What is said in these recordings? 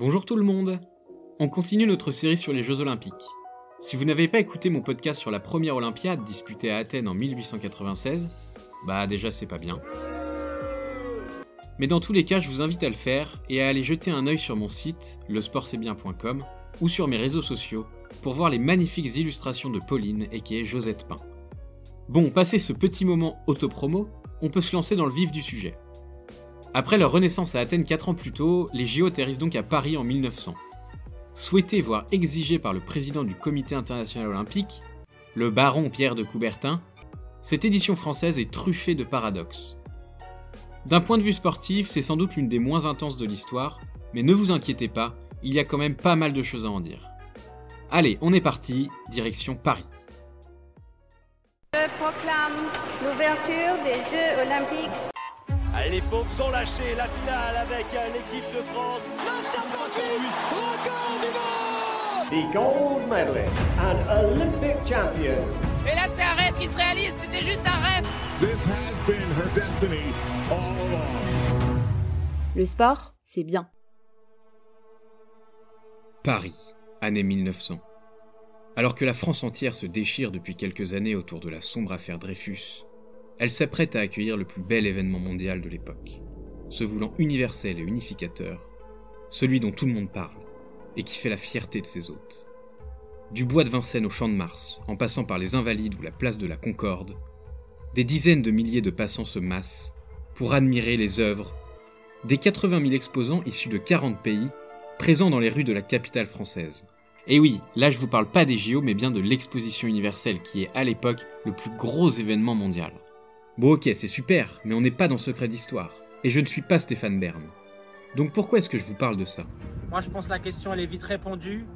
Bonjour tout le monde On continue notre série sur les Jeux Olympiques. Si vous n'avez pas écouté mon podcast sur la première Olympiade disputée à Athènes en 1896, bah déjà c'est pas bien. Mais dans tous les cas, je vous invite à le faire et à aller jeter un œil sur mon site, lesportcestbien.com, ou sur mes réseaux sociaux, pour voir les magnifiques illustrations de Pauline et qui est Josette Pain. Bon, passé ce petit moment autopromo, on peut se lancer dans le vif du sujet. Après leur renaissance à Athènes 4 ans plus tôt, les JO atterrissent donc à Paris en 1900. Souhaité voire exigé par le président du Comité international olympique, le baron Pierre de Coubertin, cette édition française est truffée de paradoxes. D'un point de vue sportif, c'est sans doute l'une des moins intenses de l'histoire, mais ne vous inquiétez pas, il y a quand même pas mal de choses à en dire. Allez, on est parti, direction Paris. Je proclame l'ouverture des Jeux olympiques. Les pauvres sont lâchés, la finale avec euh, l'équipe de France. 958, record du monde the gold medalist and Olympic champion. Et là, c'est un rêve qui se réalise, c'était juste un rêve. This has been her destiny all along. Le sport, c'est bien. Paris, année 1900. Alors que la France entière se déchire depuis quelques années autour de la sombre affaire Dreyfus, elle s'apprête à accueillir le plus bel événement mondial de l'époque, se voulant universel et unificateur, celui dont tout le monde parle, et qui fait la fierté de ses hôtes. Du bois de Vincennes au champ de Mars, en passant par les Invalides ou la place de la Concorde, des dizaines de milliers de passants se massent pour admirer les œuvres des 80 000 exposants issus de 40 pays présents dans les rues de la capitale française. Et oui, là je vous parle pas des JO mais bien de l'exposition universelle qui est à l'époque le plus gros événement mondial. Bon ok, c'est super, mais on n'est pas dans Secret d'Histoire. Et je ne suis pas Stéphane Bern. Donc pourquoi est-ce que je vous parle de ça? Moi je pense que la question elle est vite répondue.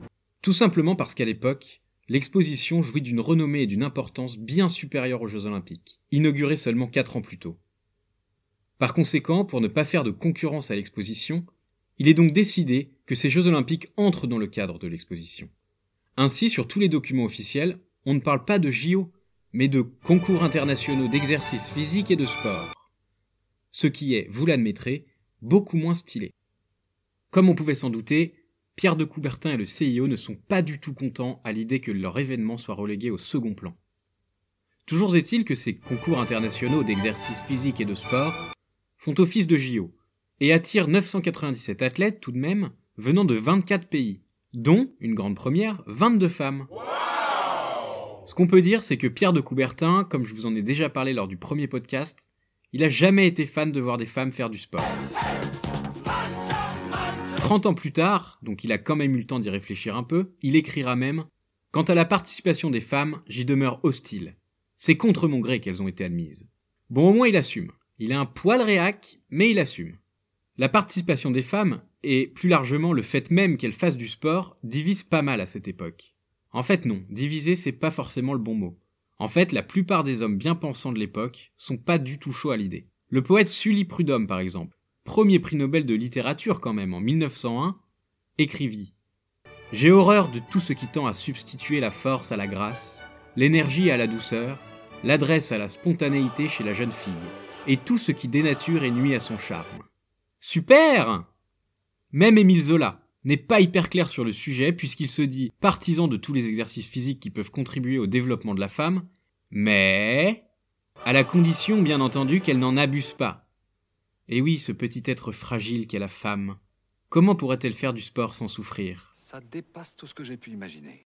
Tout simplement parce qu'à l'époque, l'exposition jouit d'une renommée et d'une importance bien supérieure aux Jeux Olympiques, inaugurés seulement 4 ans plus tôt. Par conséquent, pour ne pas faire de concurrence à l'exposition, il est donc décidé que ces Jeux Olympiques entrent dans le cadre de l'exposition. Ainsi, sur tous les documents officiels, on ne parle pas de JO, mais de concours internationaux d'exercice physique et de sport. Ce qui est, vous l'admettrez, beaucoup moins stylé. Comme on pouvait s'en douter, Pierre de Coubertin et le CIO ne sont pas du tout contents à l'idée que leur événement soit relégué au second plan. Toujours est-il que ces concours internationaux d'exercice physique et de sport font office de JO et attirent 997 athlètes tout de même venant de 24 pays, dont, une grande première, 22 femmes. Ce qu'on peut dire, c'est que Pierre de Coubertin, comme je vous en ai déjà parlé lors du premier podcast, il a jamais été fan de voir des femmes faire du sport. 30 ans plus tard, donc il a quand même eu le temps d'y réfléchir un peu, il écrira même Quant à la participation des femmes, j'y demeure hostile. C'est contre mon gré qu'elles ont été admises. Bon, au moins il assume. Il a un poil réac, mais il assume. La participation des femmes, et plus largement le fait même qu'elles fassent du sport, divise pas mal à cette époque. En fait non, diviser c'est pas forcément le bon mot. En fait, la plupart des hommes bien pensants de l'époque sont pas du tout chauds à l'idée. Le poète Sully Prudhomme, par exemple, premier prix Nobel de littérature quand même en 1901, écrivit J'ai horreur de tout ce qui tend à substituer la force à la grâce, l'énergie à la douceur, l'adresse à la spontanéité chez la jeune fille, et tout ce qui dénature et nuit à son charme. Super Même Émile Zola n'est pas hyper clair sur le sujet puisqu'il se dit partisan de tous les exercices physiques qui peuvent contribuer au développement de la femme, mais à la condition bien entendu qu'elle n'en abuse pas. Et oui, ce petit être fragile qu'est la femme, comment pourrait-elle faire du sport sans souffrir? Ça dépasse tout ce que j'ai pu imaginer.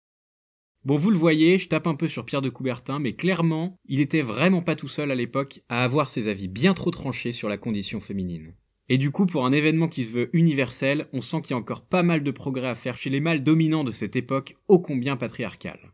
Bon, vous le voyez, je tape un peu sur Pierre de Coubertin, mais clairement, il était vraiment pas tout seul à l'époque à avoir ses avis bien trop tranchés sur la condition féminine. Et du coup, pour un événement qui se veut universel, on sent qu'il y a encore pas mal de progrès à faire chez les mâles dominants de cette époque ô combien patriarcale.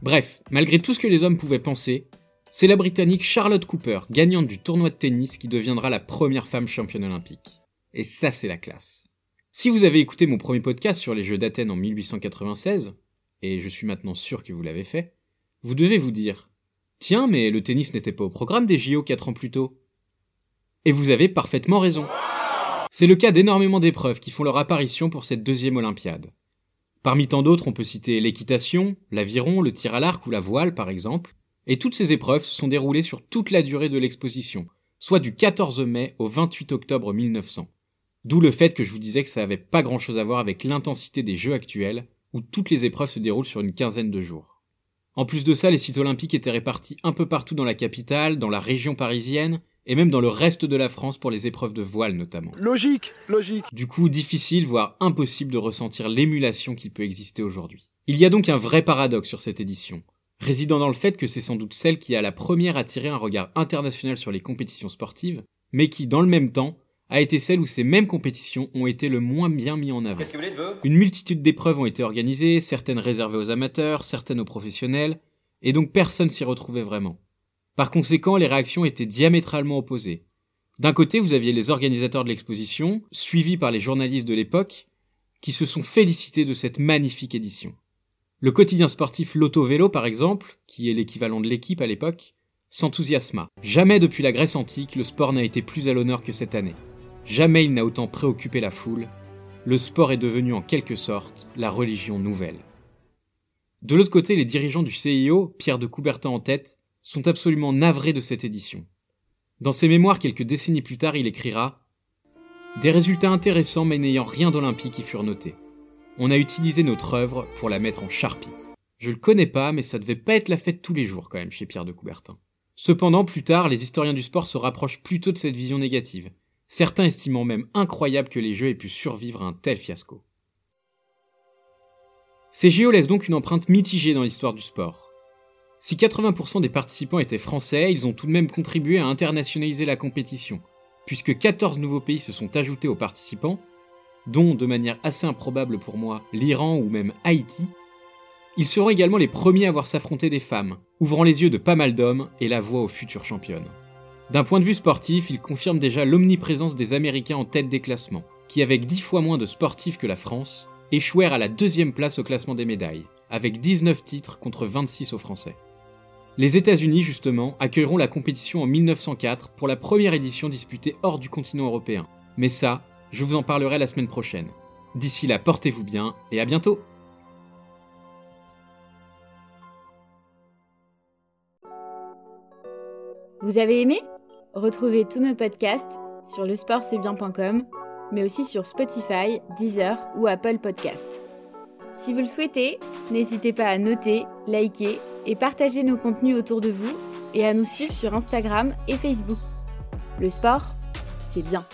Bref, malgré tout ce que les hommes pouvaient penser, c'est la Britannique Charlotte Cooper, gagnante du tournoi de tennis, qui deviendra la première femme championne olympique. Et ça, c'est la classe. Si vous avez écouté mon premier podcast sur les Jeux d'Athènes en 1896, et je suis maintenant sûr que vous l'avez fait, vous devez vous dire Tiens, mais le tennis n'était pas au programme des JO 4 ans plus tôt. Et vous avez parfaitement raison. C'est le cas d'énormément d'épreuves qui font leur apparition pour cette deuxième Olympiade. Parmi tant d'autres, on peut citer l'équitation, l'aviron, le tir à l'arc ou la voile par exemple, et toutes ces épreuves se sont déroulées sur toute la durée de l'exposition, soit du 14 mai au 28 octobre 1900. D'où le fait que je vous disais que ça n'avait pas grand chose à voir avec l'intensité des jeux actuels, où toutes les épreuves se déroulent sur une quinzaine de jours. En plus de ça, les sites olympiques étaient répartis un peu partout dans la capitale, dans la région parisienne, et même dans le reste de la France pour les épreuves de voile notamment. Logique, logique. Du coup, difficile, voire impossible de ressentir l'émulation qui peut exister aujourd'hui. Il y a donc un vrai paradoxe sur cette édition, résidant dans le fait que c'est sans doute celle qui a la première attiré un regard international sur les compétitions sportives, mais qui, dans le même temps, a été celle où ces mêmes compétitions ont été le moins bien mis en avant. Une multitude d'épreuves ont été organisées, certaines réservées aux amateurs, certaines aux professionnels, et donc personne s'y retrouvait vraiment. Par conséquent, les réactions étaient diamétralement opposées. D'un côté, vous aviez les organisateurs de l'exposition, suivis par les journalistes de l'époque, qui se sont félicités de cette magnifique édition. Le quotidien sportif Lotto Vélo, par exemple, qui est l'équivalent de l'équipe à l'époque, s'enthousiasma. Jamais depuis la Grèce antique, le sport n'a été plus à l'honneur que cette année. Jamais il n'a autant préoccupé la foule. Le sport est devenu en quelque sorte la religion nouvelle. De l'autre côté, les dirigeants du CIO, Pierre de Coubertin en tête, sont absolument navrés de cette édition. Dans ses mémoires quelques décennies plus tard, il écrira Des résultats intéressants mais n'ayant rien d'olympique y furent notés. On a utilisé notre œuvre pour la mettre en charpie. Je le connais pas, mais ça devait pas être la fête tous les jours quand même chez Pierre de Coubertin. Cependant, plus tard, les historiens du sport se rapprochent plutôt de cette vision négative, certains estimant même incroyable que les Jeux aient pu survivre à un tel fiasco. Ces JO laissent donc une empreinte mitigée dans l'histoire du sport. Si 80% des participants étaient français, ils ont tout de même contribué à internationaliser la compétition, puisque 14 nouveaux pays se sont ajoutés aux participants, dont, de manière assez improbable pour moi, l'Iran ou même Haïti, ils seront également les premiers à voir s'affronter des femmes, ouvrant les yeux de pas mal d'hommes et la voie aux futures championnes. D'un point de vue sportif, ils confirment déjà l'omniprésence des Américains en tête des classements, qui avec 10 fois moins de sportifs que la France, échouèrent à la deuxième place au classement des médailles, avec 19 titres contre 26 aux Français. Les États-Unis, justement, accueilleront la compétition en 1904 pour la première édition disputée hors du continent européen. Mais ça, je vous en parlerai la semaine prochaine. D'ici là, portez-vous bien et à bientôt Vous avez aimé? Retrouvez tous nos podcasts sur lesportcestbien.com, mais aussi sur Spotify, Deezer ou Apple Podcasts. Si vous le souhaitez, n'hésitez pas à noter, liker et partager nos contenus autour de vous et à nous suivre sur Instagram et Facebook. Le sport, c'est bien.